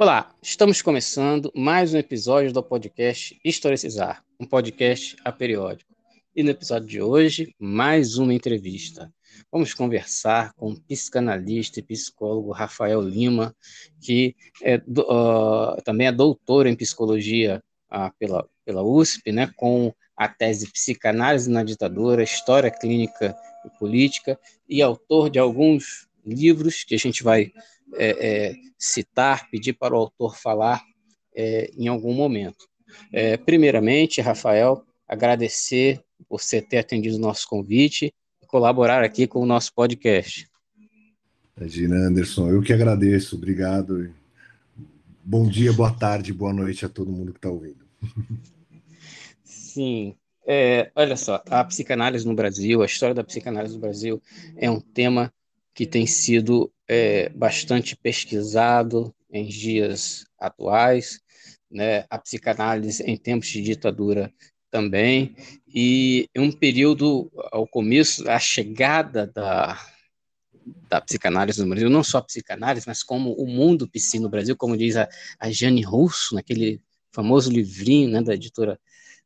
Olá, estamos começando mais um episódio do podcast Historicizar, um podcast aperiódico. E no episódio de hoje, mais uma entrevista. Vamos conversar com o psicanalista e psicólogo Rafael Lima, que é, uh, também é doutor em psicologia uh, pela, pela USP, né, com a tese Psicanálise na Ditadura, História Clínica e Política, e autor de alguns livros que a gente vai é, é, citar, pedir para o autor falar é, em algum momento. É, primeiramente, Rafael, agradecer por você ter atendido o nosso convite e colaborar aqui com o nosso podcast. Imagina, Anderson, eu que agradeço, obrigado. Bom dia, boa tarde, boa noite a todo mundo que está ouvindo. Sim, é, olha só, a psicanálise no Brasil, a história da psicanálise no Brasil é um tema que tem sido é, bastante pesquisado em dias atuais, né? a psicanálise em tempos de ditadura também, e um período, ao começo, a chegada da, da psicanálise no Brasil, não só a psicanálise, mas como o mundo psi no Brasil, como diz a, a Jane Russo, naquele famoso livrinho né, da editora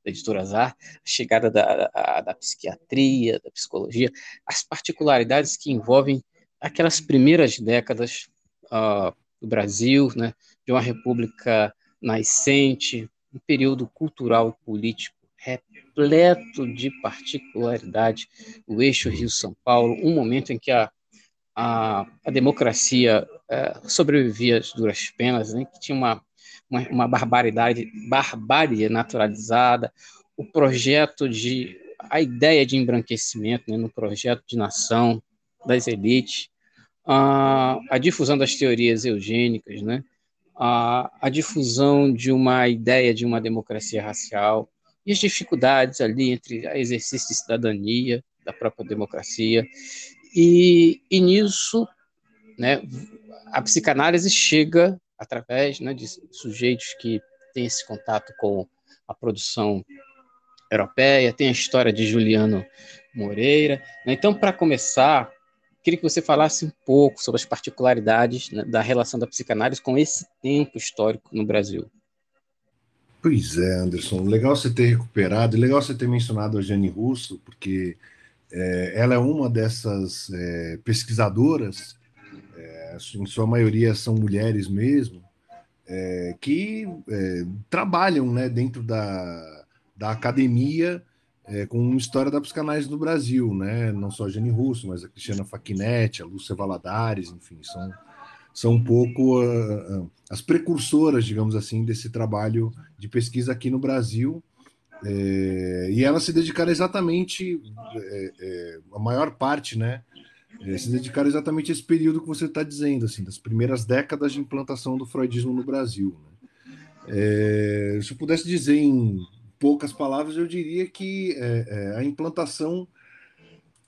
da editora Azar, a chegada da, da, da psiquiatria, da psicologia, as particularidades que envolvem aquelas primeiras décadas uh, do Brasil, né, de uma república nascente, um período cultural e político repleto de particularidade, o eixo Rio-São Paulo, um momento em que a, a, a democracia uh, sobrevivia às duras penas, né, que tinha uma, uma, uma barbaridade, barbárie naturalizada, o projeto de, a ideia de embranquecimento, né, no projeto de nação das elites, a, a difusão das teorias eugênicas, né? a, a difusão de uma ideia de uma democracia racial e as dificuldades ali entre o exercício de cidadania da própria democracia. E, e nisso, né, a psicanálise chega através né, de sujeitos que têm esse contato com a produção europeia, tem a história de Juliano Moreira. Né? Então, para começar, Queria que você falasse um pouco sobre as particularidades né, da relação da psicanálise com esse tempo histórico no Brasil. Pois é, Anderson. Legal você ter recuperado, e legal você ter mencionado a Jane Russo, porque é, ela é uma dessas é, pesquisadoras, é, em sua maioria são mulheres mesmo, é, que é, trabalham né, dentro da, da academia é, com história da psicanálise no Brasil, né? Não só a Jenny Russo, mas a Cristiana Facchinetti, a Lúcia Valadares, enfim, são, são um pouco uh, uh, as precursoras, digamos assim, desse trabalho de pesquisa aqui no Brasil. É, e elas se dedicaram exatamente, é, é, a maior parte, né? É, se dedicaram exatamente a esse período que você está dizendo, assim, das primeiras décadas de implantação do freudismo no Brasil. Né? É, se eu pudesse dizer em poucas palavras, eu diria que é, é, a implantação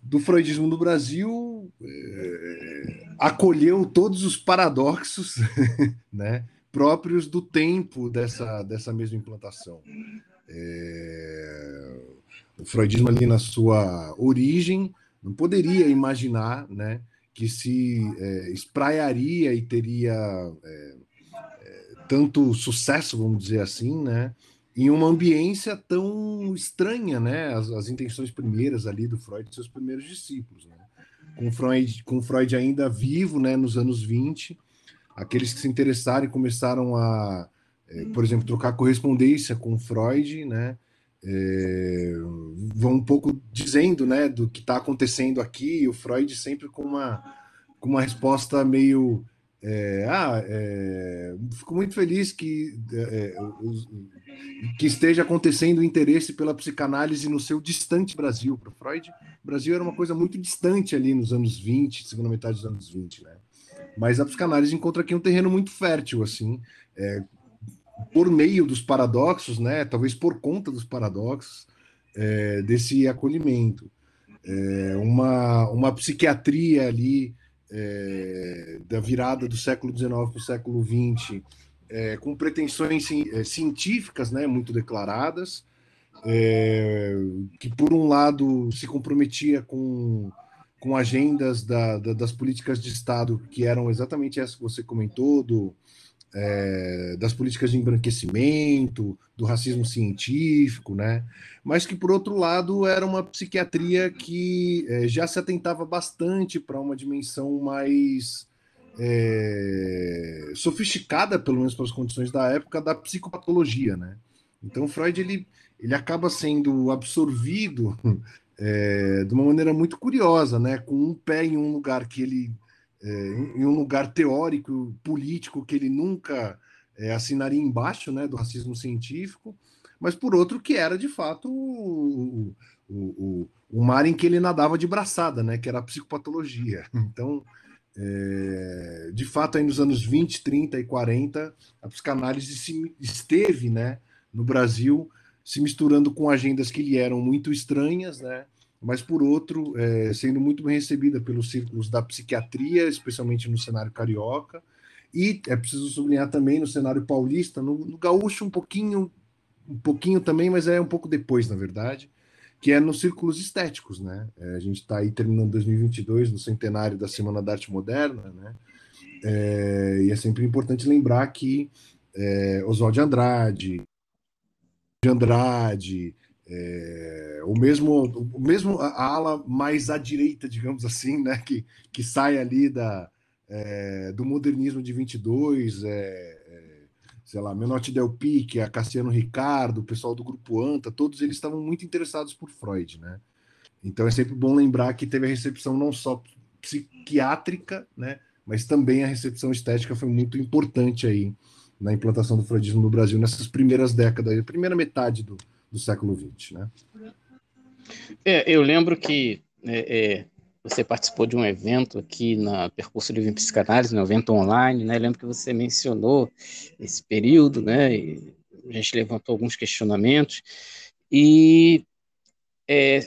do freudismo no Brasil é, acolheu todos os paradoxos né, próprios do tempo dessa, dessa mesma implantação. É, o freudismo ali na sua origem não poderia imaginar né, que se é, espraiaria e teria é, tanto sucesso, vamos dizer assim, né, em uma ambiência tão estranha, né? As, as, intenções primeiras ali do Freud e seus primeiros discípulos, né? Com Freud, com Freud ainda vivo, né, nos anos 20, aqueles que se interessaram e começaram a, é, por exemplo, trocar correspondência com Freud, né? É, vão um pouco dizendo, né, do que está acontecendo aqui, o Freud sempre com uma, com uma resposta meio é, ah, é, fico muito feliz que, é, é que esteja acontecendo o interesse pela psicanálise no seu distante Brasil. Para Freud, o Brasil era uma coisa muito distante ali nos anos 20, segunda metade dos anos 20, né? Mas a psicanálise encontra aqui um terreno muito fértil, assim, é, por meio dos paradoxos, né? Talvez por conta dos paradoxos é, desse acolhimento. uma, uma psiquiatria ali é, da virada do século XIX para o século XX, é, com pretensões é, científicas né, muito declaradas, é, que, por um lado, se comprometia com, com agendas da, da, das políticas de Estado, que eram exatamente essas que você comentou, do, é, das políticas de embranquecimento, do racismo científico, né? Mas que, por outro lado, era uma psiquiatria que é, já se atentava bastante para uma dimensão mais é, sofisticada, pelo menos para as condições da época, da psicopatologia, né? Então, Freud ele, ele acaba sendo absorvido é, de uma maneira muito curiosa, né? Com um pé em um lugar que ele é, em um lugar teórico, político que ele nunca é, assinaria embaixo, né? Do racismo científico, mas por outro que era de fato o, o, o, o mar em que ele nadava de braçada, né? Que era a psicopatologia. Então é, de fato, aí nos anos 20, 30 e 40, a psicanálise se, esteve né, no Brasil se misturando com agendas que lhe eram muito estranhas, né? mas por outro, é, sendo muito bem recebida pelos círculos da psiquiatria, especialmente no cenário carioca, e é preciso sublinhar também no cenário paulista, no, no gaúcho um pouquinho, um pouquinho também, mas é um pouco depois, na verdade, que é nos círculos estéticos, né? É, a gente está aí terminando 2022, no centenário da Semana da Arte Moderna, né? É, e é sempre importante lembrar que é, Oswald de Andrade, de Andrade, é, o mesmo, o mesmo a ala mais à direita, digamos assim, né, que, que sai ali da, é, do modernismo de 22, é, é, sei lá, Menotti Del Pique, a Cassiano Ricardo, o pessoal do Grupo Anta, todos eles estavam muito interessados por Freud, né? Então é sempre bom lembrar que teve a recepção não só psiquiátrica, né, mas também a recepção estética foi muito importante aí na implantação do freudismo no Brasil nessas primeiras décadas, primeira metade do, do século XX. Né? É, eu lembro que é, é, você participou de um evento aqui na Percurso Livre em Psicanálise, um evento online, né? Lembro que você mencionou esse período, né? E a gente levantou alguns questionamentos e é,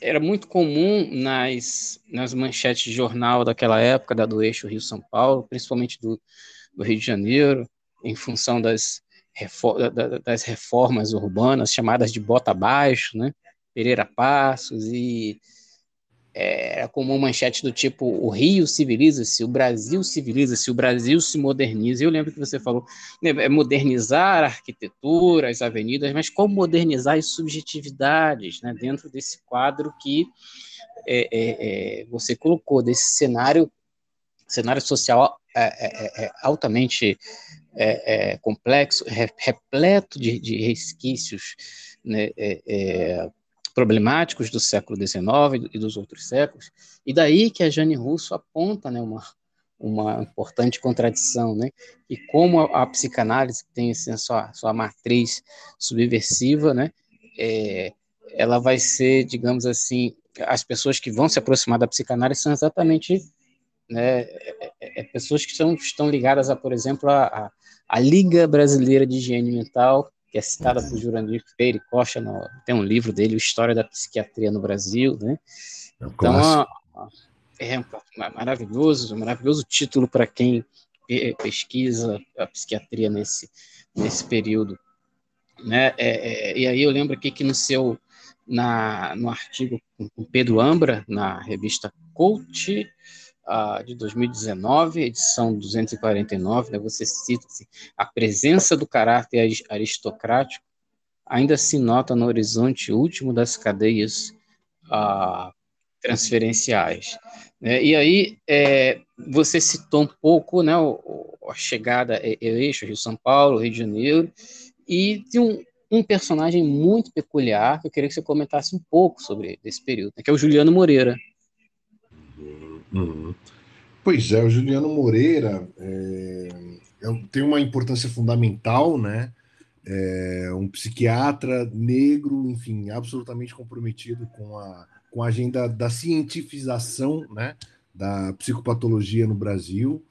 era muito comum nas, nas manchetes de jornal daquela época, da do eixo Rio-São Paulo, principalmente do, do Rio de Janeiro, em função das, das reformas urbanas chamadas de bota abaixo, né? Pereira Passos e é, como manchete do tipo o Rio civiliza-se, o Brasil civiliza-se, o Brasil se moderniza. Eu lembro que você falou né, é modernizar a arquitetura, as avenidas, mas como modernizar as subjetividades né, dentro desse quadro que é, é, é você colocou, desse cenário, cenário social é, é, altamente é, é, complexo, repleto de, de resquícios né, é problemáticos do século XIX e dos outros séculos, e daí que a Jane Russo aponta né, uma, uma importante contradição, né, e como a, a psicanálise tem assim, a sua, sua matriz subversiva, né, é, ela vai ser, digamos assim, as pessoas que vão se aproximar da psicanálise são exatamente né, é, é, é pessoas que estão, estão ligadas a, por exemplo, a, a, a, Liga Brasileira de Higiene Mental, que é citada por Jurandir Freire Costa, no, tem um livro dele, História da Psiquiatria no Brasil, né? É então, é um, maravilhoso, maravilhoso título para quem pesquisa a psiquiatria nesse, nesse período. Né? É, é, e aí eu lembro aqui que no seu na, no artigo com Pedro Ambra, na revista Coach, de 2019, edição 249, né, você cita assim, a presença do caráter aristocrático ainda se nota no horizonte último das cadeias transferenciais. Né? E aí, é, você citou um pouco né, o, a chegada ao eixo Rio-São Paulo, Rio de Janeiro, e tem um, um personagem muito peculiar que eu queria que você comentasse um pouco sobre esse período, né, que é o Juliano Moreira. Uhum. Pois é, o Juliano Moreira é, é, tem uma importância fundamental, né? É um psiquiatra negro, enfim, absolutamente comprometido com a, com a agenda da cientifização né, da psicopatologia no Brasil.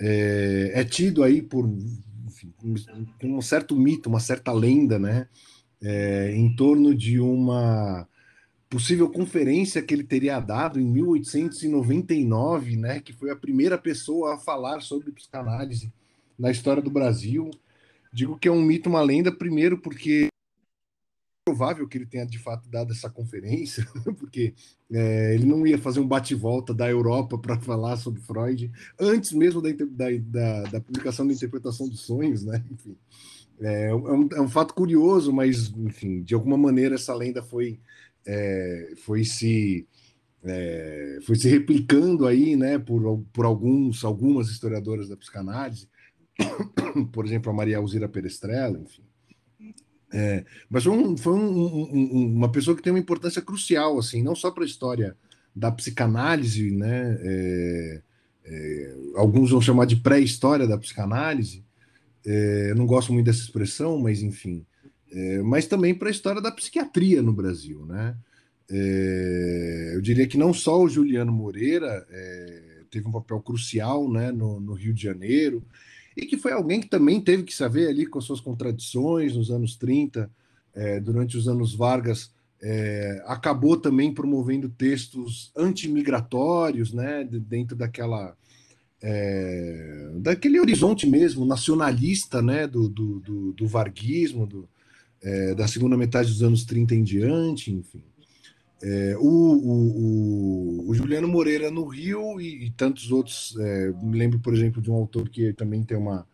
É, é tido aí por enfim, um certo mito, uma certa lenda, né? É, em torno de uma possível conferência que ele teria dado em 1899, né, que foi a primeira pessoa a falar sobre psicanálise na história do Brasil. Digo que é um mito, uma lenda, primeiro porque provável que ele tenha de fato dado essa conferência, porque é, ele não ia fazer um bate-volta da Europa para falar sobre Freud antes mesmo da, da, da, da, publicação da interpretação dos sonhos, né? Enfim, é, é, um, é um fato curioso, mas enfim, de alguma maneira essa lenda foi é, foi se é, foi se replicando aí, né, por, por alguns algumas historiadoras da psicanálise, por exemplo, a Maria Alzira Perestrella, enfim. É, mas foi, um, foi um, um, uma pessoa que tem uma importância crucial, assim, não só para a história da psicanálise, né? É, é, alguns vão chamar de pré-história da psicanálise. É, eu não gosto muito dessa expressão, mas enfim. É, mas também para a história da psiquiatria no Brasil, né? É, eu diria que não só o Juliano Moreira teve um papel crucial, né, no, no Rio de Janeiro e que foi alguém que também teve que saber ali com suas contradições nos anos 30, é, durante os anos Vargas, é, acabou também promovendo textos antimigratórios, né, dentro daquela é, daquele horizonte mesmo nacionalista, né, do, do, do, do varguismo, do, é, da segunda metade dos anos 30 em diante, enfim. É, o, o, o, Juliano Moreira no Rio e, e tantos outros, é, me lembro, por exemplo, de um autor que também tem uma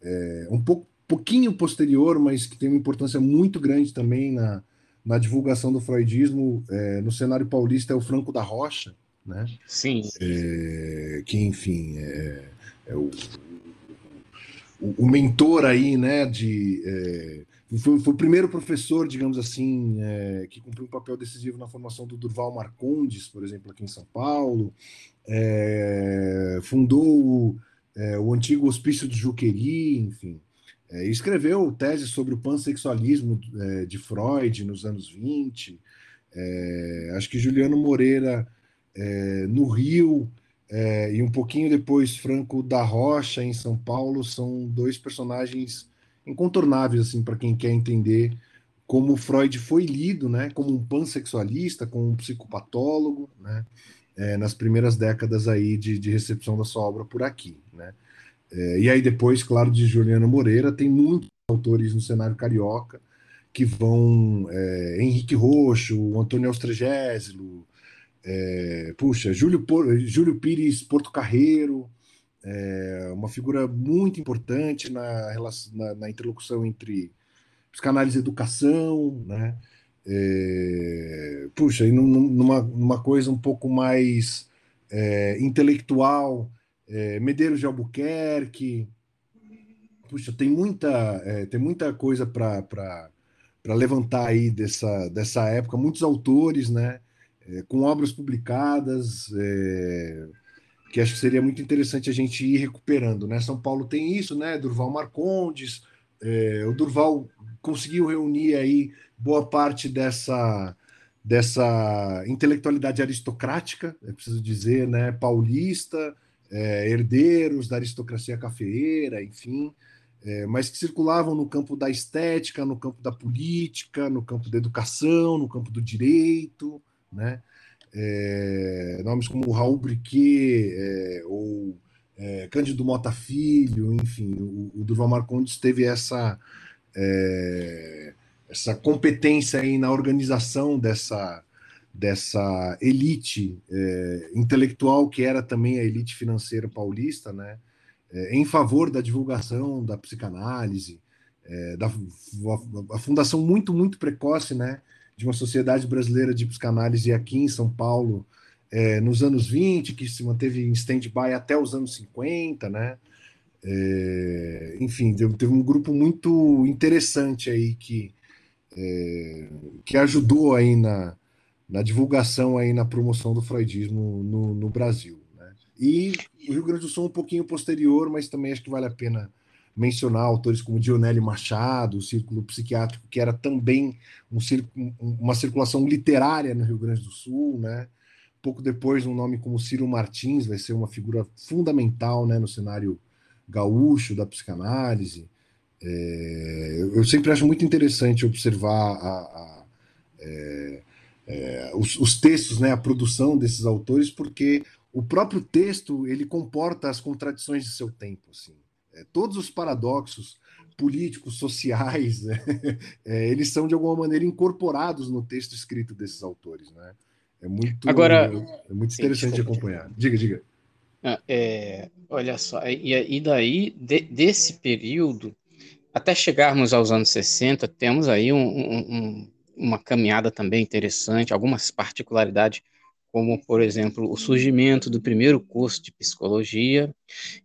é, um pouco, pouquinho posterior, mas que tem uma importância muito grande também na, na divulgação do freudismo é, no cenário paulista é o Franco da Rocha, né? Sim. É, que enfim é, é o, o, mentor aí, né, de foi, foi, o primeiro professor, digamos assim, é, que cumpriu um papel decisivo na formação do Durval Marcondes, por exemplo, aqui em São Paulo. É, fundou o, é, o, antigo Hospício de Juqueri, enfim. É, escreveu tese sobre o pansexualismo é, de Freud nos anos 20. É, acho que Juliano Moreira, no Rio, e um pouquinho depois Franco da Rocha, em São Paulo, são dois personagens incontornáveis assim para quem quer entender como Freud foi lido, né, como um pansexualista, como um psicopatólogo, né, é, nas primeiras décadas aí de, de, recepção da sua obra por aqui, né. É, e aí depois, claro, de Juliano Moreira, tem muitos autores no cenário carioca que vão é, Henrique Roxo, Antônio Austregésilo, puxa, Júlio, Júlio Pires Porto Carreiro, é uma figura muito importante na, na, na interlocução entre psicanálise e educação, né? É, puxa, e numa, numa coisa um pouco mais é, intelectual, é, Medeiros de Albuquerque, puxa, tem muita, é, tem muita coisa para levantar aí dessa, dessa época, muitos autores, né, é, com obras publicadas, é, que acho que seria muito interessante a gente ir recuperando. Né? São Paulo tem isso, né? Durval Marcondes, é, o Durval conseguiu reunir aí boa parte dessa dessa intelectualidade aristocrática, é preciso dizer, né? Paulista, é, herdeiros da aristocracia cafeeira, enfim, é, mas que circulavam no campo da estética, no campo da política, no campo da educação, no campo do direito, né? É, nomes como Raul Briquet é, ou é, Cândido Mota Filho, enfim, o, o Durval Marcondes teve essa, essa competência aí na organização dessa, dessa elite intelectual que era também a elite financeira paulista, né, em favor da divulgação da psicanálise, da a, a fundação muito, muito precoce, né, de uma sociedade brasileira de psicanálise aqui em São Paulo é, nos anos 20, que se manteve em stand-by até os anos 50, né? É, enfim, teve um grupo muito interessante aí que, é, que ajudou aí na, na divulgação aí na promoção do freudismo no, no Brasil. Né? E o Rio Grande do Sul um pouquinho posterior, mas também acho que vale a pena mencionar autores como Dionélio Machado, o Círculo Psiquiátrico, que era também um uma circulação literária no Rio Grande do Sul, né? Pouco depois, um nome como Ciro Martins vai ser uma figura fundamental né, no cenário gaúcho da psicanálise. É, eu sempre acho muito interessante observar a, a, é, é, os, os, textos, né, a produção desses autores, porque o próprio texto ele comporta as contradições de seu tempo. Assim. É, todos os paradoxos políticos, sociais, né? é, eles são de alguma maneira incorporados no texto escrito desses autores, né? É muito, Agora, é muito interessante de acompanhar. Diga, diga. Ah, é, olha só, e, e daí, de, desse período, até chegarmos aos anos 60, temos aí um, um, uma caminhada também interessante, algumas particularidades, como, por exemplo, o surgimento do primeiro curso de psicologia,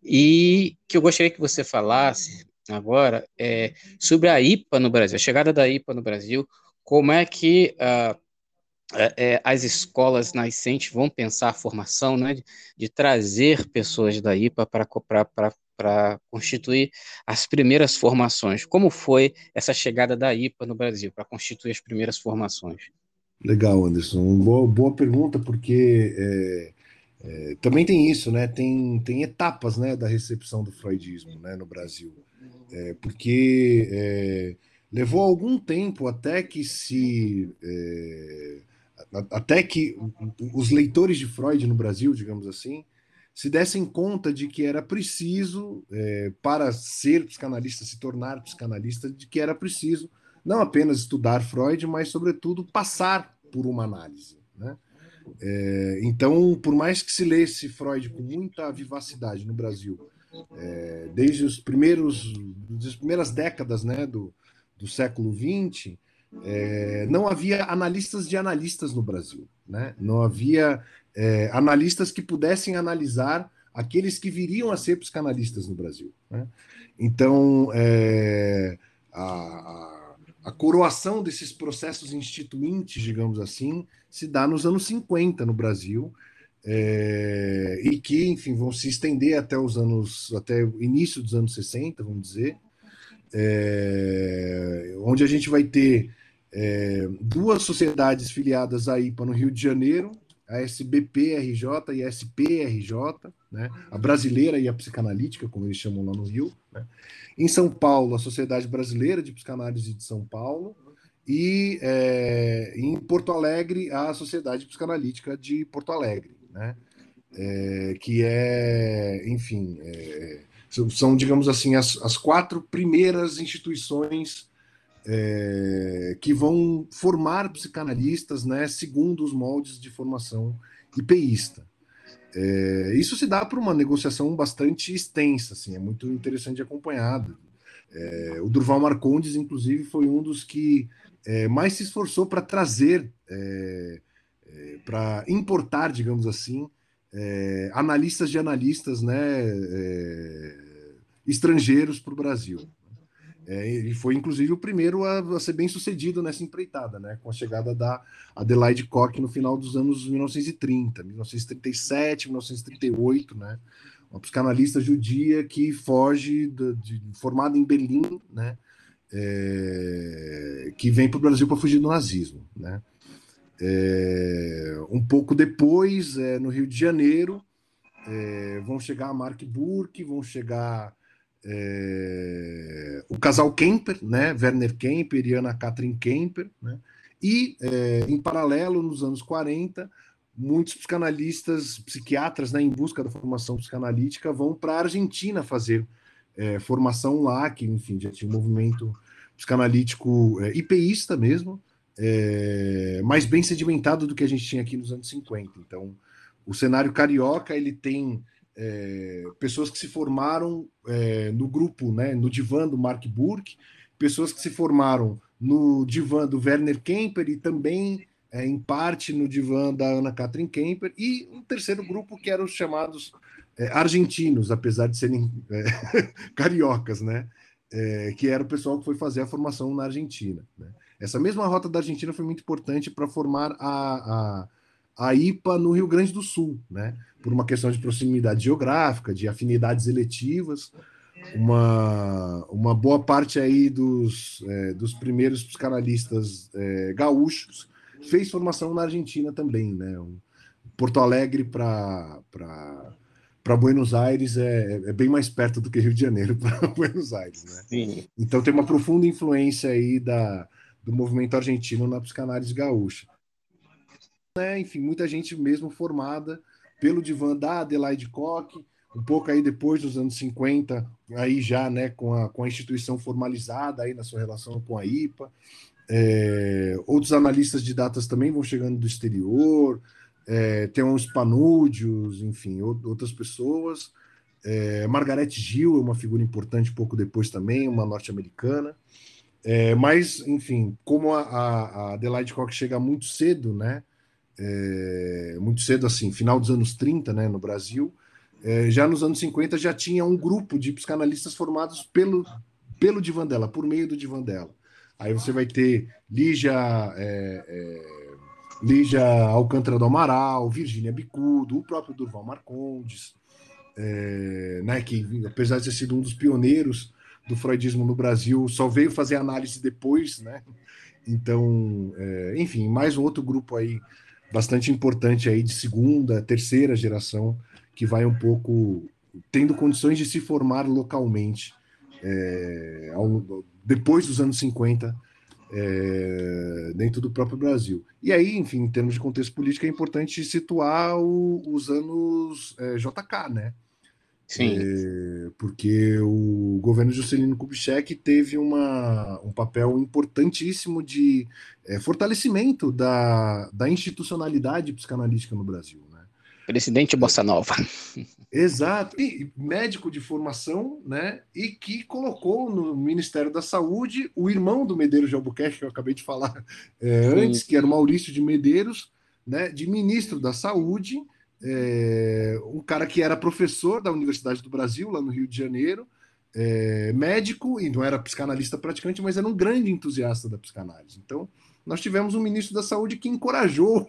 e que eu gostaria que você falasse agora é, sobre a IPA no Brasil, a chegada da IPA no Brasil, como é que uh, as escolas nascentes vão pensar a formação, né, de, de trazer pessoas da IPA para constituir as primeiras formações. Como foi essa chegada da IPA no Brasil para constituir as primeiras formações? Legal, Anderson. Boa, boa pergunta, porque é, é, também tem isso, né? Tem, tem etapas né, da recepção do freudismo né, no Brasil. É, porque é, levou algum tempo até que se é, até que os leitores de Freud no Brasil, digamos assim, se dessem conta de que era preciso, é, para ser psicanalista, se tornar psicanalista, de que era preciso não apenas estudar Freud, mas, sobretudo, passar por uma análise. Né? É, então, por mais que se lesse Freud com muita vivacidade no Brasil, é, desde os primeiros, das primeiras décadas né, do, do século XX, é, não havia analistas de analistas no Brasil. Né? Não havia é, analistas que pudessem analisar aqueles que viriam a ser psicanalistas no Brasil. Né? Então, é, a, a, coroação desses processos instituintes, digamos assim, se dá nos anos 50 no Brasil, é, e que, enfim, vão se estender até os anos, até o início dos anos 60, vamos dizer, é, onde a gente vai ter é, duas sociedades filiadas à IPA no Rio de Janeiro, a SBPRJ e a SPRJ, né? a brasileira e a psicanalítica, como eles chamam lá no Rio. Né? Em São Paulo, a Sociedade Brasileira de Psicanálise de São Paulo, e é, em Porto Alegre, a Sociedade Psicanalítica de Porto Alegre, né? É, que é, enfim, é, são, digamos assim, as, as quatro primeiras instituições é, que vão formar psicanalistas né, segundo os moldes de formação IPIsta. É, isso se dá por uma negociação bastante extensa, assim, é muito interessante de acompanhado. É, o Durval Marcondes, inclusive, foi um dos que é, mais se esforçou para trazer, é, é, para importar, digamos assim, analistas de analistas né, estrangeiros para o Brasil. É, foi, inclusive, o primeiro a, a, ser bem sucedido nessa empreitada, né? com a chegada da Adelaide Koch no final dos anos 1930, 1937, 1938, né? uma psicanalista judia que foge, de, formada em Berlim, né? É, que vem para o Brasil para fugir do nazismo. Né? É, um pouco depois, é, no Rio de Janeiro, é, vão chegar Mark Burke, vão chegar é, o casal Kemper, né, Werner Kemper e Ana Katrin Kemper, né, e é, em paralelo, nos anos 40, muitos psicanalistas, psiquiatras, né, em busca da formação psicanalítica, vão para a Argentina fazer é, formação lá, que enfim já tinha um movimento psicanalítico é, mesmo, é, mais bem sedimentado do que a gente tinha aqui nos anos 50. Então, o cenário carioca ele tem é, pessoas que se formaram é, no grupo, né, no divã do Mark Burke, pessoas que se formaram no divã do Werner Kemper e também, é, em parte, no divã da Ana Katrin Kemper, e um terceiro grupo que eram os chamados é, argentinos, apesar de serem é, cariocas, né? É, que era o pessoal que foi fazer a formação na Argentina. Né? Essa mesma rota da Argentina foi muito importante para formar a, a a IPA no Rio Grande do Sul, né? Por uma questão de proximidade geográfica, de afinidades eletivas. Uma, uma boa parte aí dos, é, dos primeiros psicanalistas é, gaúchos fez formação na Argentina também, né? Porto Alegre para para Buenos Aires é, é, bem mais perto do que Rio de Janeiro para Buenos Aires, né? Sim. Então tem uma profunda influência aí da, do movimento argentino na psicanálise gaúcha né? Enfim, muita gente mesmo formada pelo divã da Adelaide Koch, um pouco aí depois dos anos 50, aí já né, com, a, com a instituição formalizada aí na sua relação com a IPA. É, outros analistas de datas também vão chegando do exterior, é, tem uns panúdios, enfim, outras pessoas. É, Margaret Gill é uma figura importante pouco depois também, uma norte-americana. É, mas, enfim, como a, a, Adelaide Cox chega muito cedo, né? É, muito cedo, assim, final dos anos 30, né, no Brasil, é, já nos anos 50 já tinha um grupo de psicanalistas formados pelo, pelo divã dela, por meio do divã dela. Aí você vai ter Lígia, é, é, Lígia Alcântara do Amaral, Virgínia Bicudo, o próprio Durval Marcondes, é, né, que apesar de ter sido um dos pioneiros do freudismo no Brasil, só veio fazer análise depois, né? Então, é, enfim, mais um outro grupo aí bastante importante aí de segunda, terceira geração que vai um pouco tendo condições de se formar localmente é, ao, depois dos anos 50 é, dentro do próprio Brasil. E aí, enfim, em termos de contexto político, é importante situar o, os anos é, JK, né? Sim. É, porque o governo Juscelino Kubitschek teve uma, um papel importantíssimo de é, fortalecimento da, da institucionalidade psicanalítica no Brasil. Né? Presidente Bossa Nova. Exato, e médico de formação, né? E que colocou no Ministério da Saúde o irmão do Medeiros de Albuquerque, que eu acabei de falar é, antes, que era o Maurício de Medeiros, né? De ministro da Saúde é, um cara que era professor da Universidade do Brasil, lá no Rio de Janeiro, é, médico, e não era psicanalista praticante, mas era um grande entusiasta da psicanálise. Então, nós tivemos um ministro da Saúde que encorajou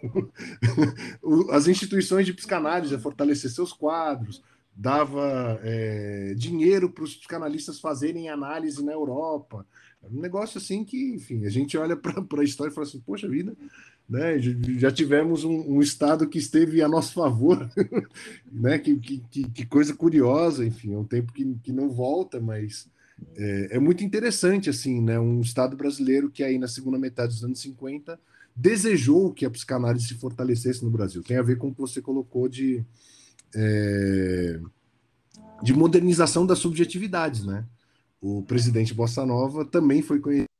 as instituições de psicanálise a fortalecer seus quadros, dava é, dinheiro para os psicanalistas fazerem análise na Europa. Um negócio assim que, enfim, a gente olha para a história e fala assim: poxa vida, né? Já tivemos um, um, Estado que esteve a nosso favor, né? Que, que, que, coisa curiosa, enfim, é um tempo que, que não volta, mas é, é, muito interessante, assim, né? Um Estado brasileiro que aí na segunda metade dos anos 50 desejou que a psicanálise se fortalecesse no Brasil. Tem a ver com o que você colocou de, é, de modernização das subjetividades, né? O presidente Bossa Nova também foi conhecido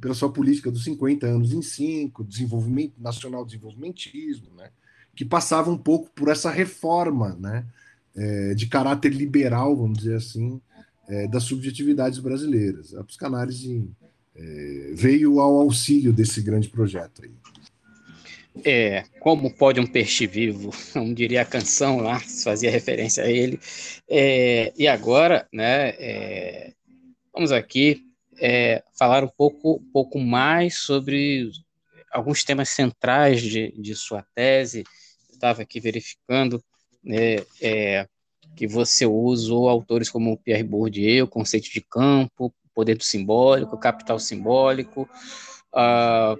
pela sua política dos 50 anos em 5, desenvolvimento nacional desenvolvimentismo, né, que passava um pouco por essa reforma né, é, de caráter liberal, vamos dizer assim, é, das subjetividades brasileiras. A psicanálise é, veio ao auxílio desse grande projeto aí. É, como pode um peixe vivo, não diria a canção lá, fazia referência a ele. É, e agora, né, é, vamos aqui é, falar um pouco, um pouco mais sobre alguns temas centrais de, de sua tese. Estava aqui verificando né, é, que você usou autores como Pierre Bourdieu, conceito de campo, poder do simbólico, capital simbólico, uh,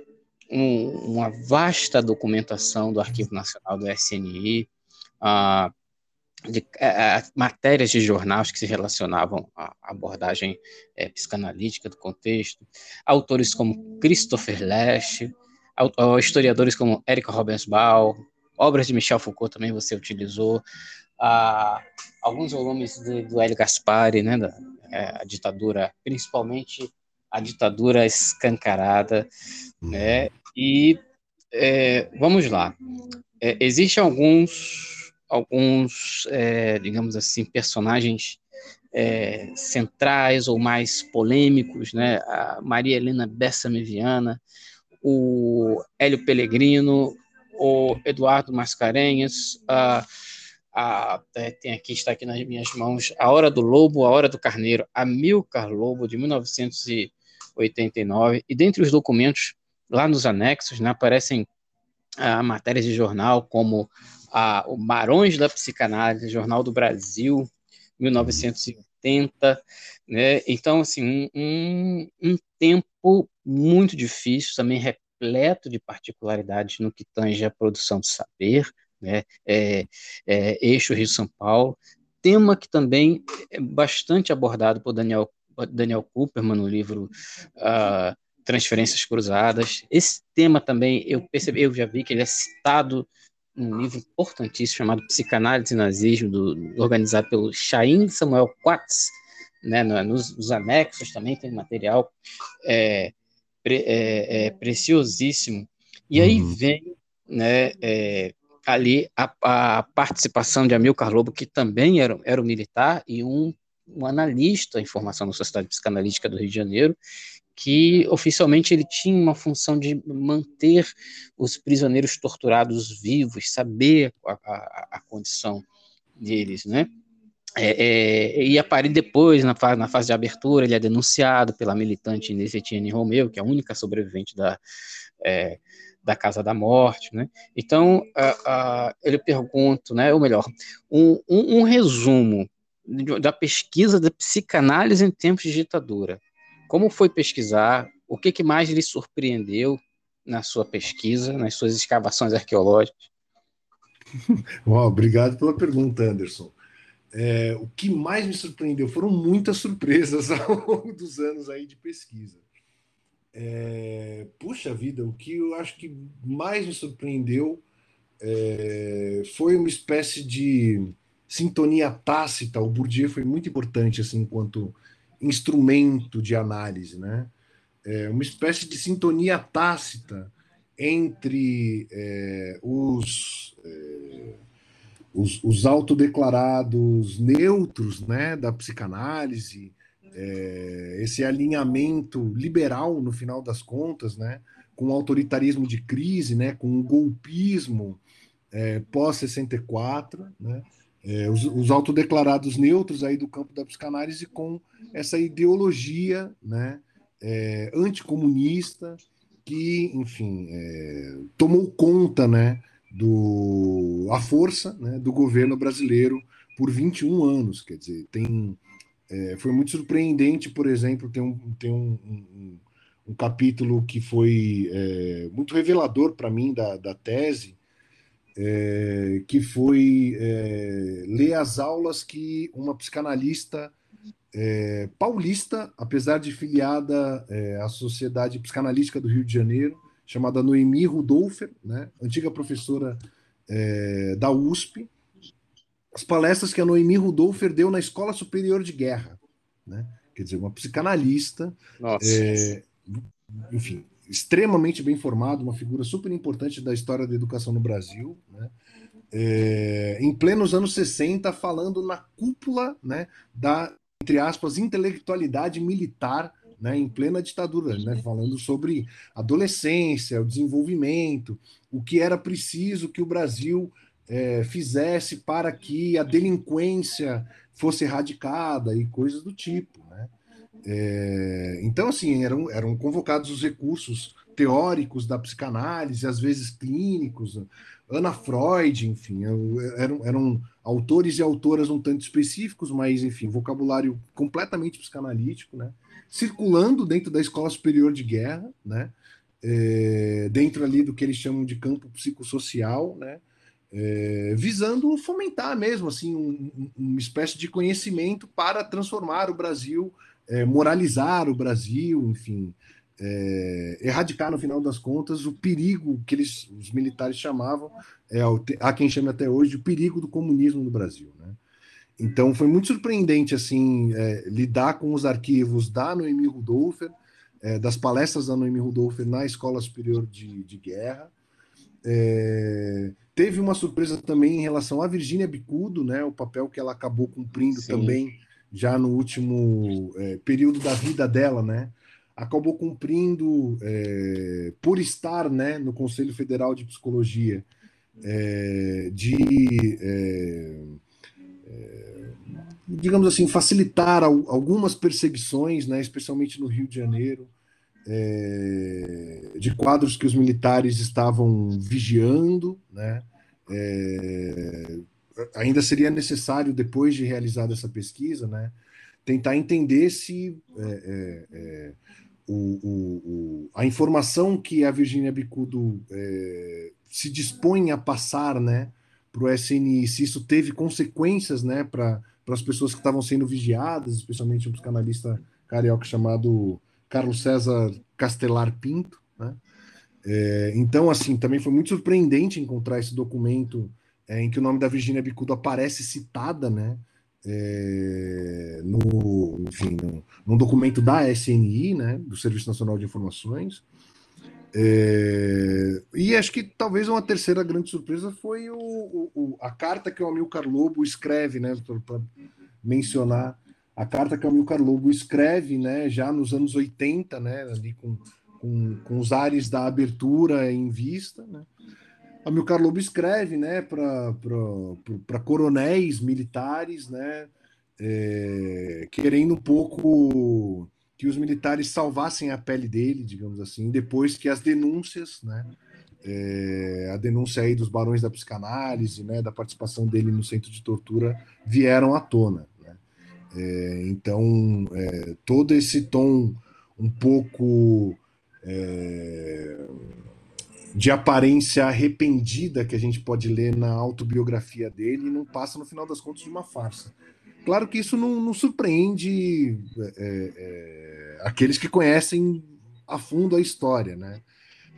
um, uma vasta documentação do Arquivo Nacional do SNI, uh, de é, matérias de jornais que se relacionavam à abordagem é, psicanalítica do contexto, autores como Christopher Lash, historiadores como Eric Robensbaum, obras de Michel Foucault também você utilizou, ah, alguns volumes do, do Hélio Gaspari, né, da é, a ditadura, principalmente a ditadura escancarada, né, e é, vamos lá, é, existem alguns alguns, é, digamos assim, personagens é, centrais ou mais polêmicos, né? A Maria Helena Bessame Viana, o Hélio Pellegrino, o Eduardo Mascarenhas, a, a, é, tem aqui, está aqui nas minhas mãos, A Hora do Lobo, A Hora do Carneiro, Amilcar Lobo, de 1989, e dentre os documentos, lá nos anexos, né, aparecem ah, matérias de jornal como a, o Marões da Psicanálise, Jornal do Brasil, 1980, né? Então, assim, um, um tempo muito difícil, também repleto de particularidades no que tange a produção de saber, né? É, é, eixo Rio-São Paulo, tema que também é bastante abordado por Daniel, Daniel Cooperman no livro uh, Transferências Cruzadas. Esse tema também, eu percebi, eu já vi que ele é citado um livro importantíssimo chamado Psicanálise e Nazismo, do, organizado pelo Chaim Samuel Quatz, né, nos, nos, anexos também tem material é, pre, é, é, preciosíssimo. E aí uhum. vem né, é, ali a, a, participação de Amilcar Lobo, que também era, era um militar e um, um analista em formação na Sociedade Psicanalítica do Rio de Janeiro, que oficialmente ele tinha uma função de manter os prisioneiros torturados vivos, saber a, a, a condição deles, né? É, é, e aparece depois, na fase, na fase de abertura, ele é denunciado pela militante Inês Etienne Romeu, que é a única sobrevivente da, é, da Casa da Morte, né? Então, a, a, ele pergunta, né, ou melhor, um, um, um resumo da pesquisa da psicanálise em tempos de ditadura. Como foi pesquisar? O que, que mais lhe surpreendeu na sua pesquisa, nas suas escavações arqueológicas? obrigado pela pergunta, Anderson. É, o que mais me surpreendeu foram muitas surpresas ao longo dos anos aí de pesquisa. É, puxa vida, o que eu acho que mais me surpreendeu é, foi uma espécie de sintonia tácita. O Bourdieu foi muito importante assim enquanto instrumento de análise, né? É uma espécie de sintonia tácita entre é, os, é, os, os autodeclarados neutros né, da psicanálise, é, esse alinhamento liberal, no final das contas, né, com o autoritarismo de crise, né, com o golpismo é, pós-64, né, é, os, os, autodeclarados neutros aí do campo da psicanálise com essa ideologia né, é, anticomunista que, enfim, é, tomou conta né, do a força né, do governo brasileiro por 21 anos. Quer dizer, tem, é, foi muito surpreendente, por exemplo, tem um, tem um, um, um capítulo que foi é, muito revelador para mim da, da tese, é, que foi é, ler as aulas que uma psicanalista é, paulista, apesar de filiada à Sociedade Psicanalística do Rio de Janeiro, chamada Noemi Rudolfer, né, antiga professora da USP, as palestras que a Noemi Rudolfer deu na Escola Superior de Guerra. Né? Quer dizer, uma psicanalista, enfim, extremamente bem formado, uma figura super importante da história da educação no Brasil, né? É, em plenos anos 60, falando na cúpula né, da, entre aspas, intelectualidade militar né, em plena ditadura, né, falando sobre adolescência, o desenvolvimento, o que era preciso que o Brasil é, fizesse para que a delinquência fosse erradicada e coisas do tipo. Né? É, então, assim, eram, eram convocados os recursos teóricos da psicanálise, às vezes clínicos, Ana Freud, enfim, eram, eram autores e autoras um tanto específicos, mas, enfim, vocabulário completamente psicanalítico, né? circulando dentro da Escola Superior de Guerra, né? É, dentro ali do que eles chamam de campo psicossocial, né? É, visando fomentar mesmo assim um, uma espécie de conhecimento para transformar o Brasil é, moralizar o Brasil, enfim, é, erradicar no final das contas o perigo que eles, os militares chamavam, é, há quem chame até hoje o perigo do comunismo no Brasil. Né? Então foi muito surpreendente assim é, lidar com os arquivos da Noemi Rudolfer, é, das palestras da Noemi Rudolfer na Escola Superior de, de Guerra. É, teve uma surpresa também em relação a Virgínia Bicudo, né, o papel que ela acabou cumprindo Sim. também já no último é, período da vida dela, né? Acabou cumprindo, é, por estar né, no Conselho Federal de Psicologia, é, de, é, é, digamos assim, facilitar algumas perseguições, né, especialmente no Rio de Janeiro, é, de quadros que os militares estavam vigiando, né? Ainda seria necessário, depois de realizada essa pesquisa, né, tentar entender se é, é, é o, o, a informação que a Virginia Bicudo é, se dispõe a passar né, para o SNI, se isso teve consequências né, para as pessoas que estavam sendo vigiadas, especialmente um psicanalista carioca chamado Carlos César Castelar Pinto. Né? É, então, assim, também foi muito surpreendente encontrar esse documento é, em que o nome da Virginia Bicudo aparece citada, né? É, no, enfim, num documento da SNI, né, do Serviço Nacional de Informações. É, e acho que talvez uma terceira grande surpresa foi o, o, a carta que o Amilcar Lobo escreve, né, para mencionar a carta que o Amilcar Lobo escreve, né, já nos anos 80, né, ali com, com, com os ares da abertura em vista, né, Amilcar Lobo escreve né, para coronéis militares, né, é, querendo um pouco que os militares salvassem a pele dele, digamos assim, depois que as denúncias, né, é, a denúncia aí dos barões da psicanálise, né, da participação dele no centro de tortura, vieram à tona. Né? É, então, é, todo esse tom um pouco é, de aparência arrependida que a gente pode ler na autobiografia dele não passa, no final das contas, de uma farsa. Claro que isso não, não surpreende é, é, aqueles que conhecem a fundo a história, né?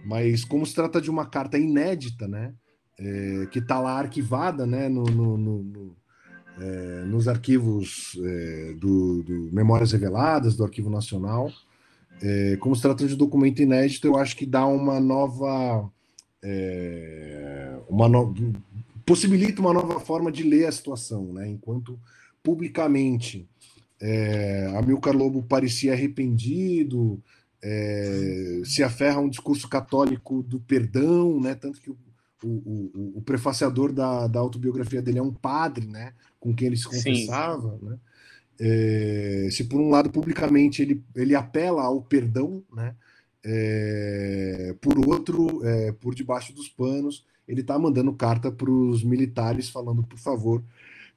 Mas como se trata de uma carta inédita, né? É, que está lá arquivada, né? No, no, no, é, nos arquivos é, do, do Memórias Reveladas, do Arquivo Nacional, é, como se trata de documento inédito, eu acho que dá uma nova. É, uma no... possibilita uma nova forma de ler a situação, né? Enquanto publicamente é, Amilcar Lobo parecia arrependido, é, se aferra a um discurso católico do perdão, né? Tanto que o, o, o, o prefaciador da, da, autobiografia dele é um padre, né? Com quem ele se confessava, Sim. né? É, se por um lado publicamente ele, ele apela ao perdão, né? É, por outro, é, por debaixo dos panos, ele está mandando carta para os militares falando, por favor,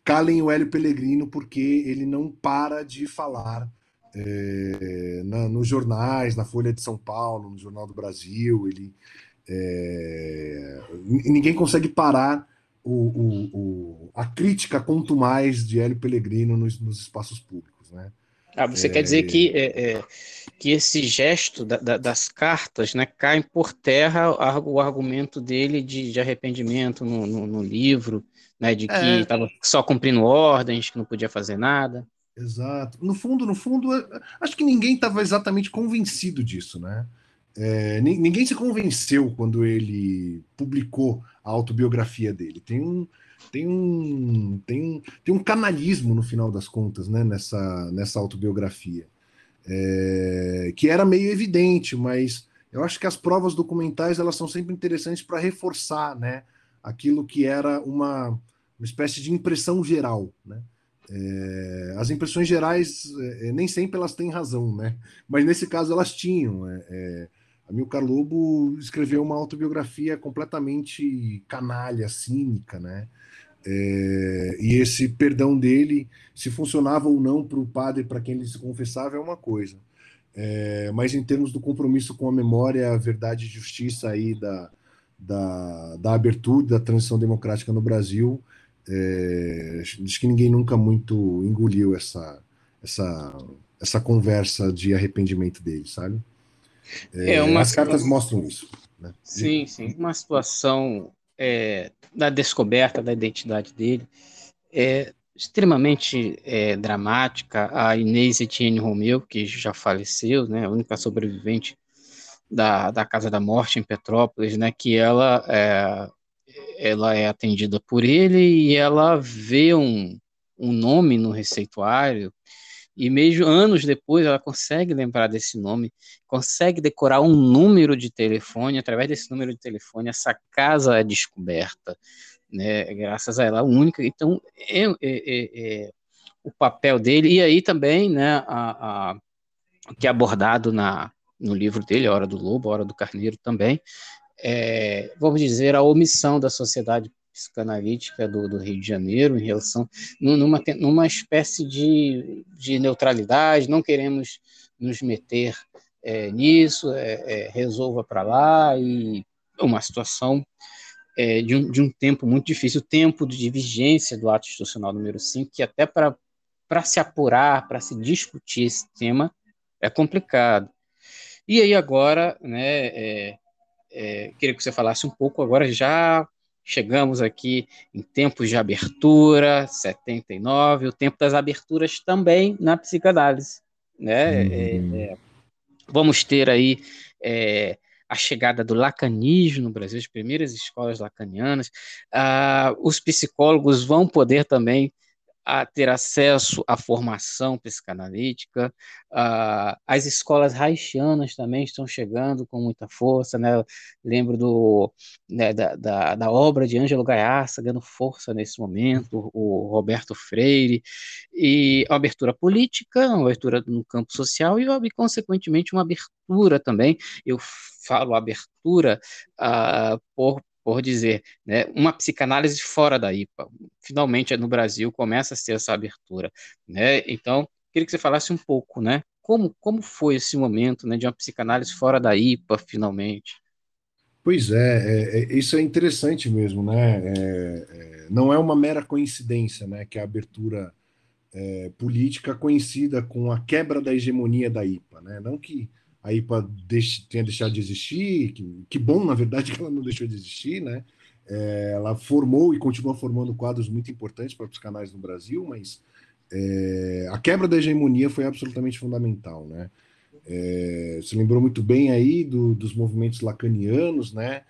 calem o Hélio Pellegrino, porque ele não para de falar é, na, nos jornais, na Folha de São Paulo, no Jornal do Brasil. Ele, é, ninguém consegue parar o, o, a crítica quanto mais de Hélio Pellegrino nos, nos espaços públicos. Né? Ah, você é... quer dizer que, é, é, que esse gesto da, da, das cartas né, cai por terra o argumento dele de, de arrependimento no, no, no, livro, né, de que estava é. só cumprindo ordens, que não podia fazer nada. Exato. No fundo, no fundo, acho que ninguém estava exatamente convencido disso, né? É, ninguém se convenceu quando ele publicou a autobiografia dele. Tem um, tem um, tem um, tem um canalismo no final das contas, né, nessa, nessa autobiografia, é, que era meio evidente, mas eu acho que as provas documentais elas são sempre interessantes para reforçar, né, aquilo que era uma, uma espécie de impressão geral, né. É, as impressões gerais é, nem sempre elas têm razão, né? Mas nesse caso elas tinham. É, é Amilcar Lobo escreveu uma autobiografia completamente canalha, cínica, né? É, e esse perdão dele, se funcionava ou não para o padre para quem ele se confessava, é uma coisa. É, mas em termos do compromisso com a memória, a verdade e justiça aí da, da, da abertura da transição democrática no Brasil, é, acho que ninguém nunca muito engoliu essa, essa, essa conversa de arrependimento dele, sabe? É, é uma as cartas mostram isso. Né? Sim, sim. Uma situação é, da descoberta da identidade dele é extremamente é, dramática. A Inês Etienne Romeu, que já faleceu, né, a única sobrevivente da, da Casa da Morte em Petrópolis, né, que ela é, ela é atendida por ele e ela vê um, um nome no receituário e mesmo anos depois ela consegue lembrar desse nome, consegue decorar um número de telefone, através desse número de telefone essa casa é descoberta, né, graças a ela, única, então é, é, é, é, o papel dele, e aí também, né, a, a, que é abordado na, no livro dele, A Hora do Lobo, A Hora do Carneiro também, é, vamos dizer, a omissão da sociedade psicanalítica do, do, Rio de Janeiro em relação numa, numa espécie de, de neutralidade, não queremos nos meter é, nisso, é, é, resolva para lá, e uma situação é, de, um, de um tempo muito difícil, o tempo de vigência do ato institucional número 5, que até para se apurar, para se discutir esse tema, é complicado. E aí agora, né, é, é, queria que você falasse um pouco agora, já chegamos aqui em tempos de abertura, 79, o tempo das aberturas também na psicanálise. Né? Uhum. É, vamos ter aí é, a chegada do lacanismo no Brasil, as primeiras escolas lacanianas. Ah, os psicólogos vão poder também a ter acesso à formação psicanalítica. Uh, as escolas haitianas também estão chegando com muita força. Né? Lembro do, né, da, da, da, obra de Ângelo Gaiarsa ganhando força nesse momento, o Roberto Freire, e a abertura política, uma abertura no campo social e, consequentemente, uma abertura também. Eu falo abertura uh, por por dizer, né, uma psicanálise fora da IPA. Finalmente, no Brasil, começa a ter essa abertura. Né? Então, queria que você falasse um pouco, né? Como, como foi esse momento né, de uma psicanálise fora da IPA, finalmente? Pois é, é, é isso é interessante mesmo, né? É, é, não é uma mera coincidência, né, que a abertura é, política coincida com a quebra da hegemonia da IPA, né? Não que a IPA deixe, tenha deixado de existir, que, que bom, na verdade, que ela não deixou de existir, né? É, ela formou e continua formando quadros muito importantes para os canais no Brasil, mas é, a quebra da hegemonia foi absolutamente fundamental, né? É, se lembrou muito bem aí do, dos movimentos lacanianos, né?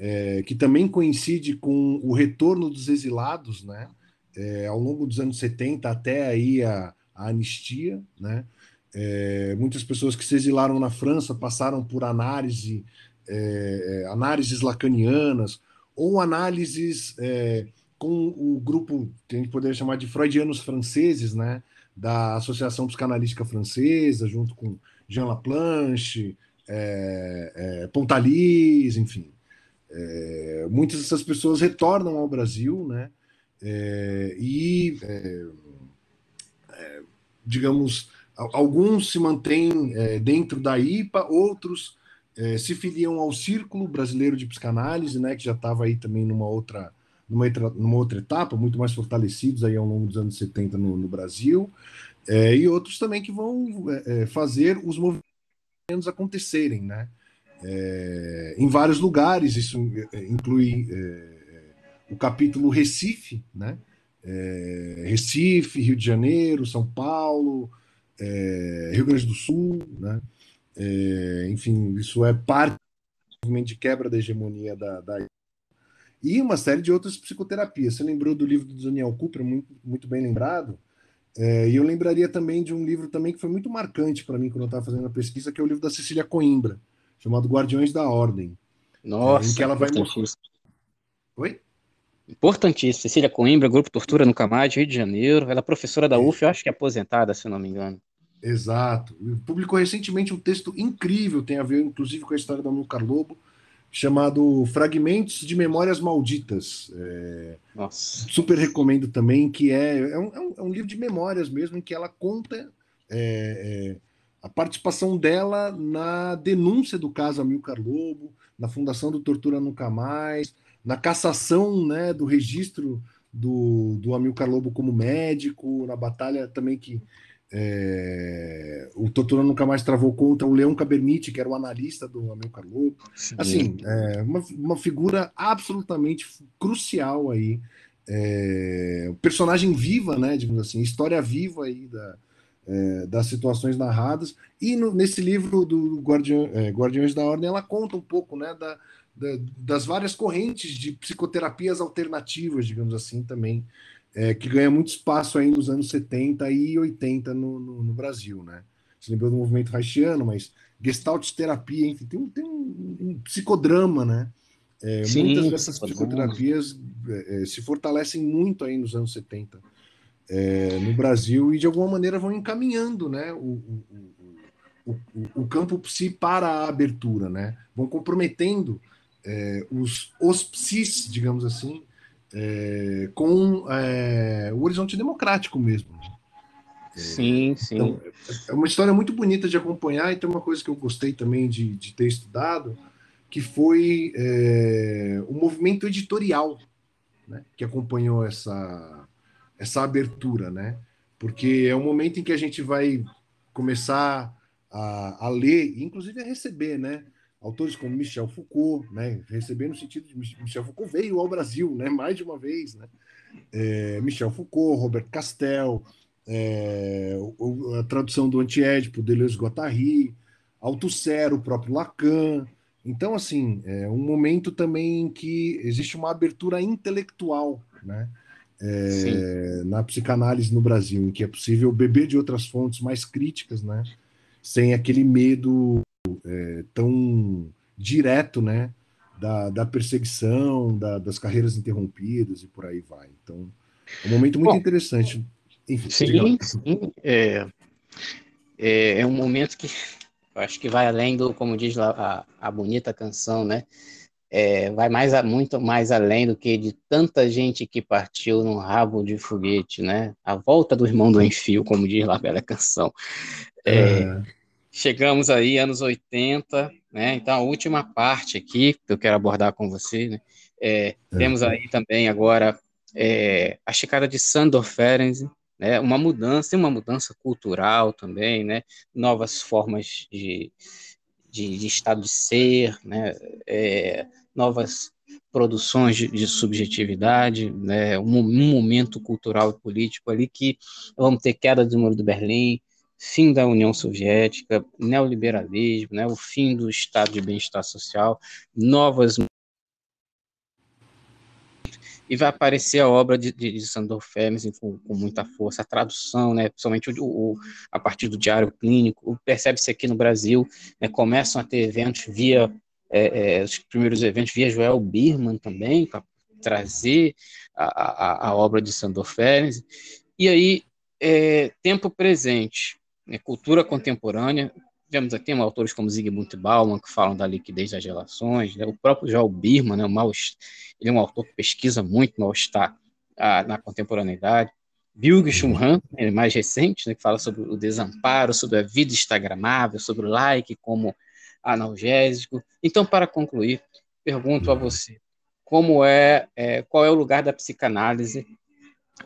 É, que também coincide com o retorno dos exilados, né? É, ao longo dos anos 70 até aí a, a anistia, né? É, muitas pessoas que se exilaram na França passaram por análise, é, é, análises lacanianas ou análises é, com o grupo que a gente poderia chamar de freudianos franceses, né, da Associação Psicanalítica Francesa, junto com Jean Laplanche, é, é, Pontalis, enfim. muitas dessas pessoas retornam ao Brasil, né, e, digamos, alguns se mantêm é, dentro da IPA, outros é, se filiam ao Círculo Brasileiro de Psicanálise, né, que já estava aí também numa outra, numa, numa outra etapa, muito mais fortalecidos aí ao longo dos anos 70 no, no Brasil, é, e outros também que vão é, é, fazer os movimentos acontecerem, né? É, em vários lugares, isso inclui o capítulo Recife, né? Recife, Rio de Janeiro, São Paulo, é, Rio Grande do Sul, né? É, enfim, isso é parte do movimento de quebra da hegemonia da, da, e uma série de outras psicoterapias. Você lembrou do livro do Daniel Cooper, muito, muito bem lembrado. É, e eu lembraria também de um livro também que foi muito marcante para mim quando eu estava fazendo a pesquisa, que é o livro da Cecília Coimbra, chamado Guardiões da Ordem. Nossa, em que ela vai Oi? Importantíssimo. Cecília Coimbra, Grupo Tortura no Camad, Rio de Janeiro. Ela é professora da UF, eu acho que é aposentada, se não me engano. Exato. Publicou recentemente um texto incrível, tem a ver inclusive com a história da Amilcar Lobo, chamado Fragmentos de Memórias Malditas. É. Super recomendo também, que é, é, um, é um livro de memórias mesmo, em que ela conta é, é, a participação dela na denúncia do caso Amilcar Lobo, na fundação do Tortura Nunca Mais, na cassação né, do registro do, do Amilcar Lobo como médico, na batalha também que é, o Totoro nunca mais travou contra o Leão Cabernet, que era o analista do Amilcar Lobo. Assim, é, uma, uma figura absolutamente crucial aí. É, personagem viva, né, digamos assim, história viva aí da, é, das situações narradas. E no, nesse livro do Guardião, é, Guardiões da Ordem, ela conta um pouco né, da, da, das várias correntes de psicoterapias alternativas, digamos assim, também, é, que ganha muito espaço aí nos anos 70 e 80 no, no, no Brasil, né? Você lembrou do movimento haitiano, mas Gestalt terapia, enfim, tem, tem um, um, psicodrama, né? É, Sim, muitas dessas psicoterapias é, é, se fortalecem muito aí nos anos 70 é, no Brasil e de alguma maneira vão encaminhando, né? O, o, o, o campo psi para a abertura, né? Vão comprometendo é, os, os psis, digamos assim, é, com é, o horizonte democrático mesmo. Né? Sim, sim. Então, é uma história muito bonita de acompanhar e tem uma coisa que eu gostei também de, de ter estudado, que foi é, o movimento editorial né, que acompanhou essa, essa abertura, né? Porque é um momento em que a gente vai começar a, a ler, inclusive a receber, né? Autores como Michel Foucault, né? Receber no sentido de Michel Foucault veio ao Brasil, né? Mais de uma vez, né? É, Michel Foucault, Robert Castel, é, a tradução do Antiédipo, Deleuze Guattari, Althusser, o próprio Lacan. Então, assim, é um momento também em que existe uma abertura intelectual, né? É, na psicanálise no Brasil, em que é possível beber de outras fontes mais críticas, né? Sem aquele medo é, tão direto, né? Da, da perseguição, da, das carreiras interrompidas e por aí vai. Então, é um momento muito Bom, interessante. Enfim, sim, sim. É, é, é, um momento que acho que vai além do, como diz lá a, a bonita canção, né? É, vai mais a, muito mais além do que de tanta gente que partiu num rabo de foguete, né? A volta do irmão do enfio, como diz lá a bela canção. É, é. Chegamos aí, anos 80, né? Então, a última parte aqui que eu quero abordar com você, né? É, é. temos aí também agora é, a chegada de Sandor Ferenc, né? Uma mudança, uma mudança cultural também, né? Novas formas de, de, de estado de ser, né? É, novas produções de, de subjetividade, né? Um, um momento cultural e político ali que vamos ter queda do muro de Berlim, fim da União Soviética, neoliberalismo, né, o fim do estado de bem-estar social, novas e vai aparecer a obra de, de, de Sandor Femes com, com, muita força, a tradução, né, principalmente o, o, a partir do diário clínico, percebe-se aqui no Brasil, né, começam a ter eventos via, é, é, os primeiros eventos via Joel Birman também, para trazer a, a, a, obra de Sandor Femes, e aí, é, tempo presente, né, cultura contemporânea. Tivemos aqui autores como Zygmunt Bauman, que falam da liquidez das relações, né, o próprio Joel Birman, né, o mal, ele é um autor que pesquisa muito mal-estar ah, na contemporaneidade. Byung-Chul Han, ele é mais recente, né, que fala sobre o desamparo, sobre a vida instagramável, sobre o like como analgésico. Então, para concluir, pergunto a você, como é, é qual é o lugar da psicanálise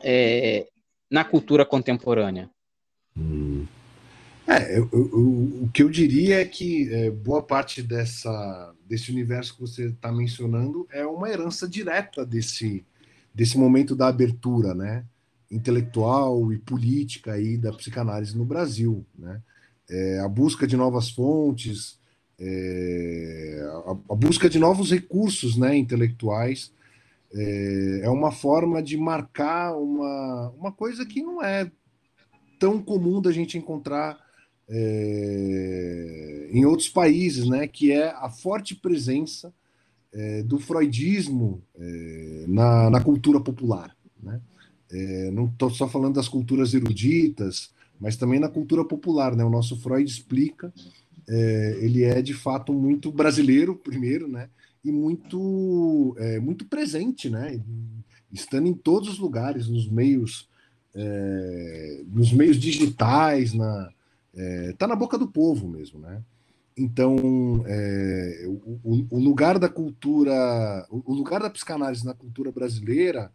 é, na cultura contemporânea? Hum. É, eu, eu, o que eu diria é que é, boa parte dessa, desse universo que você está mencionando é uma herança direta desse, desse momento da abertura, né? intelectual e política aí da psicanálise no Brasil, né? É, a busca de novas fontes, é, a, a, busca de novos recursos, né, intelectuais, é, é, uma forma de marcar uma, uma coisa que não é tão comum da gente encontrar é, em outros países, né, que é a forte presença é, do freudismo é, na, na, cultura popular. Né? Não estou só falando das culturas eruditas, mas também na cultura popular. Né? O nosso Freud explica, ele é de fato muito brasileiro, primeiro, né? e muito, muito presente, né? estando em todos os lugares, nos meios, nos meios digitais, na, é, tá na boca do povo mesmo, né? Então, é, o, o, lugar da cultura, o lugar da psicanálise na cultura brasileira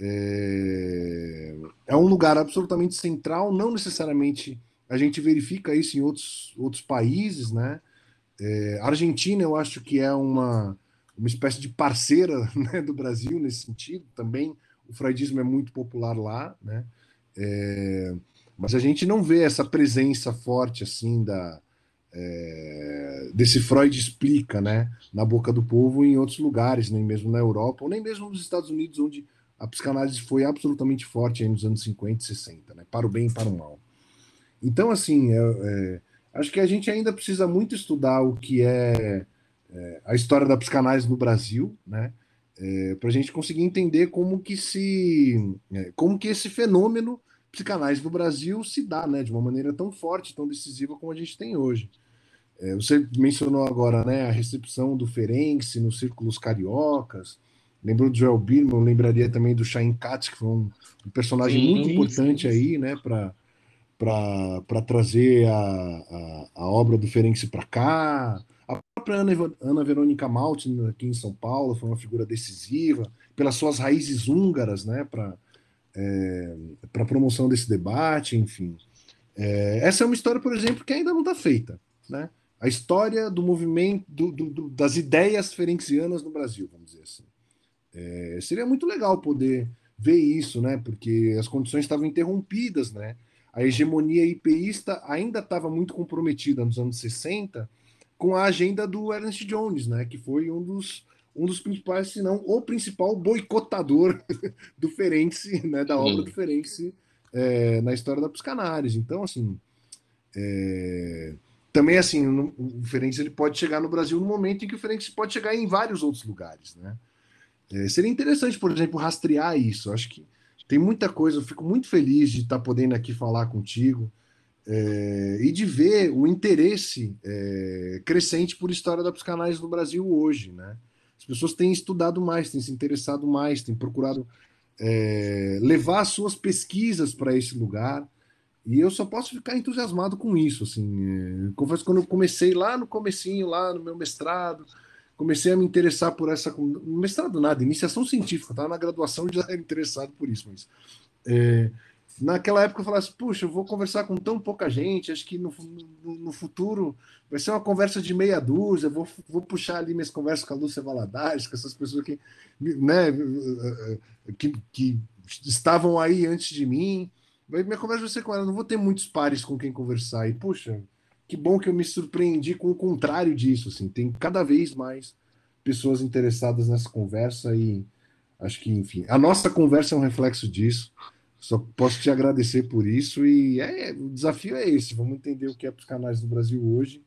é, é, um lugar absolutamente central, não necessariamente a gente verifica isso em outros, outros países, né? É, a Argentina, eu acho que é uma, uma espécie de parceira né, do Brasil nesse sentido, também o freudismo é muito popular lá, né? Mas a gente não vê essa presença forte assim da é, desse Freud explica, né, na boca do povo em outros lugares, nem mesmo na Europa, ou nem mesmo nos Estados Unidos, onde a psicanálise foi absolutamente forte nos anos 50 e 60, né, para o bem e para o mal. Então, assim, é, é, acho que a gente ainda precisa muito estudar o que é, é a história da psicanálise no Brasil, né, é, para a gente conseguir entender como que se, é, como que esse fenômeno psicanálise no Brasil se dá né, de uma maneira tão forte, tão decisiva como a gente tem hoje. É, você mencionou agora né, a recepção do Ferenc nos círculos cariocas, lembrou do Joel Birman, lembraria também do Chaim Katz, que foi um, um personagem sim, muito importante sim, aí né, para trazer a, a, a, obra do Ferenc para cá. A própria Ana, Ana Verônica Maltin, aqui em São Paulo, foi uma figura decisiva, pelas suas raízes húngaras, né, para é, para promoção desse debate, enfim. É, essa é uma história, por exemplo, que ainda não está feita. Né? a história do movimento, do, do, das ideias ferencianas no Brasil, vamos dizer assim. É, seria muito legal poder ver isso, né? Porque as condições estavam interrompidas, né? A hegemonia IPista ainda estava muito comprometida nos anos 60 com a agenda do Ernest Jones, né? Que foi um dos, um dos principais, se não o principal boicotador do Ferenczi, né? Da obra do Ferenczi é, na história da psicanálise. Então, assim, é, também assim, o Ferenczi ele pode chegar no Brasil no momento em que o Ferenczi pode chegar em vários outros lugares, né? É, seria interessante, por exemplo, rastrear isso. Acho que tem muita coisa. Eu fico muito feliz de estar podendo aqui falar contigo é, e de ver o interesse é, crescente por história da psicanálise no Brasil hoje, né? As pessoas têm estudado mais, têm se interessado mais, têm procurado é, levar suas pesquisas para esse lugar. E eu só posso ficar entusiasmado com isso, assim. É, confesso quando eu comecei lá no comecinho, lá no meu mestrado, comecei a me interessar por essa. Mestrado nada, iniciação científica, estava na graduação já era interessado por isso, mas. É, naquela época eu falava assim, puxa, eu vou conversar com tão pouca gente, acho que no, no, no, futuro vai ser uma conversa de meia dúzia, vou, vou puxar ali minhas conversas com a Lúcia Valadares, com essas pessoas que, né, que, que estavam aí antes de mim. Minha conversa vai ser com ela, não vou ter muitos pares com quem conversar. E, puxa, que bom que eu me surpreendi com o contrário disso. Assim, tem cada vez mais pessoas interessadas nessa conversa e acho que, enfim, a nossa conversa é um reflexo disso. Só posso te agradecer por isso e é, o desafio é esse. Vamos entender o que é os canais do Brasil hoje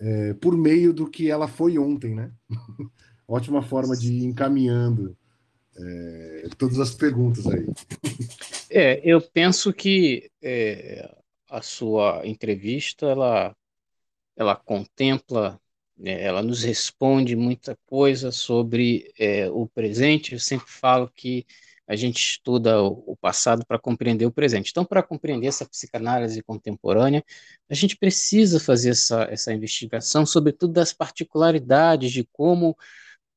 é, por meio do que ela foi ontem, né? Ótima forma de ir encaminhando é, todas as perguntas aí. É, eu penso que é, a sua entrevista ela, ela contempla, né, ela nos responde muita coisa sobre é, o presente. Eu sempre falo que a gente estuda o, passado para compreender o presente. Então, para compreender essa psicanálise contemporânea, a gente precisa fazer essa, essa investigação, sobretudo das particularidades de como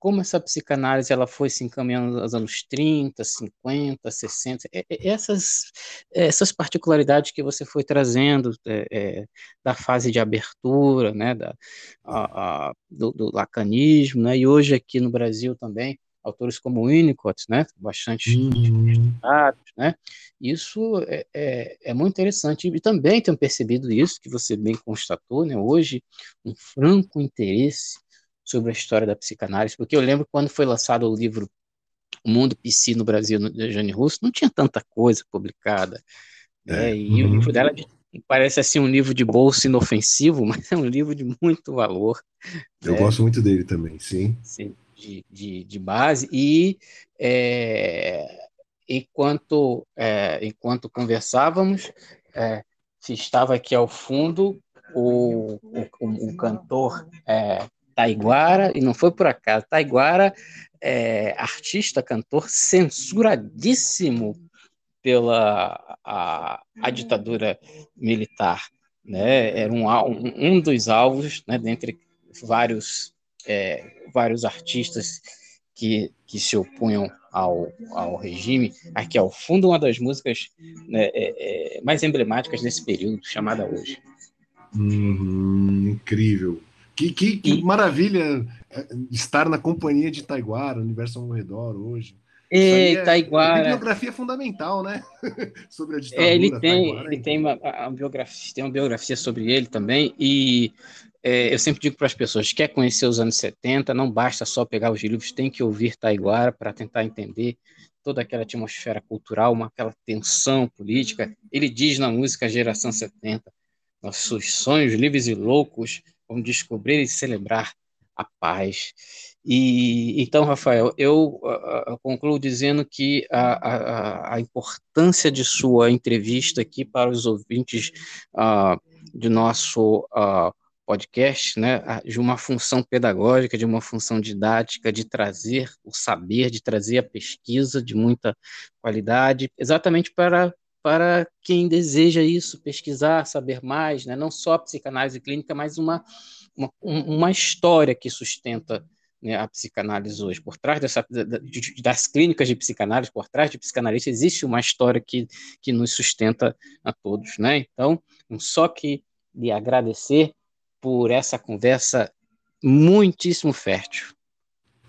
como essa psicanálise ela foi se encaminhando nos anos 30, 50, 60, essas, essas particularidades que você foi trazendo é, é, da fase de abertura, né, da, a, a, do, do, lacanismo, né, e hoje aqui no Brasil também, autores como Winnicott, né, bastante uhum. né, isso é, é, é, muito interessante, e também tenho percebido isso, que você bem constatou, né, hoje, um franco interesse sobre a história da psicanálise, porque eu lembro quando foi lançado o livro O Mundo Psi no Brasil, de Jane Russo, não tinha tanta coisa publicada. Né? É, e uhum. o livro dela parece assim um livro de bolsa inofensivo, mas é um livro de muito valor. Eu né? gosto muito dele também, sim. sim de, de, de base. E é, enquanto, é, enquanto conversávamos, é, estava aqui ao fundo o, o, o cantor é, Taiguara, e não foi por acaso, Taiguara, é, artista, cantor, censuradíssimo pela a, a ditadura militar. Né? Era um, um, dos alvos, né, dentre vários, é, vários artistas que, que se opunham ao, ao regime. Aqui ao fundo, uma das músicas né, é, é, mais emblemáticas desse período, chamada Hoje. Uhum, incrível. Que, que, que maravilha é, estar na companhia de Taiguara, Universo ao redor hoje. É, é, Taiguara. biografia fundamental, né? sobre a ditadura. É, ele tem, Taiguara, ele então. tem uma, uma, biografia, tem uma biografia sobre ele também, e é, eu sempre digo para as pessoas: quer conhecer os anos 70, não basta só pegar os livros, tem que ouvir Taiguara para tentar entender toda aquela atmosfera cultural, uma, aquela tensão política. Ele diz na música Geração 70, nossos sonhos livres e loucos vão descobrir e celebrar a paz. E então, Rafael, eu uh, concluo dizendo que a, a, a, importância de sua entrevista aqui para os ouvintes uh, de nosso uh, podcast, né, de uma função pedagógica, de uma função didática, de trazer o saber, de trazer a pesquisa de muita qualidade, exatamente para para quem deseja isso, pesquisar, saber mais, né? não só a psicanálise clínica, mas uma, uma, uma história que sustenta né, a psicanálise hoje. Por trás dessa, das clínicas de psicanálise, por trás de psicanalista, existe uma história que, que nos sustenta a todos. Né? Então, só que lhe agradecer por essa conversa muitíssimo fértil.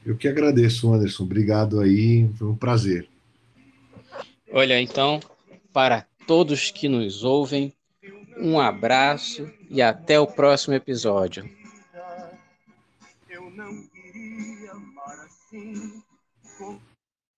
Eu que agradeço, Anderson. Obrigado aí, foi um prazer. Olha, então, para todos que nos ouvem, um abraço e até o próximo episódio. Eu não queria amar assim.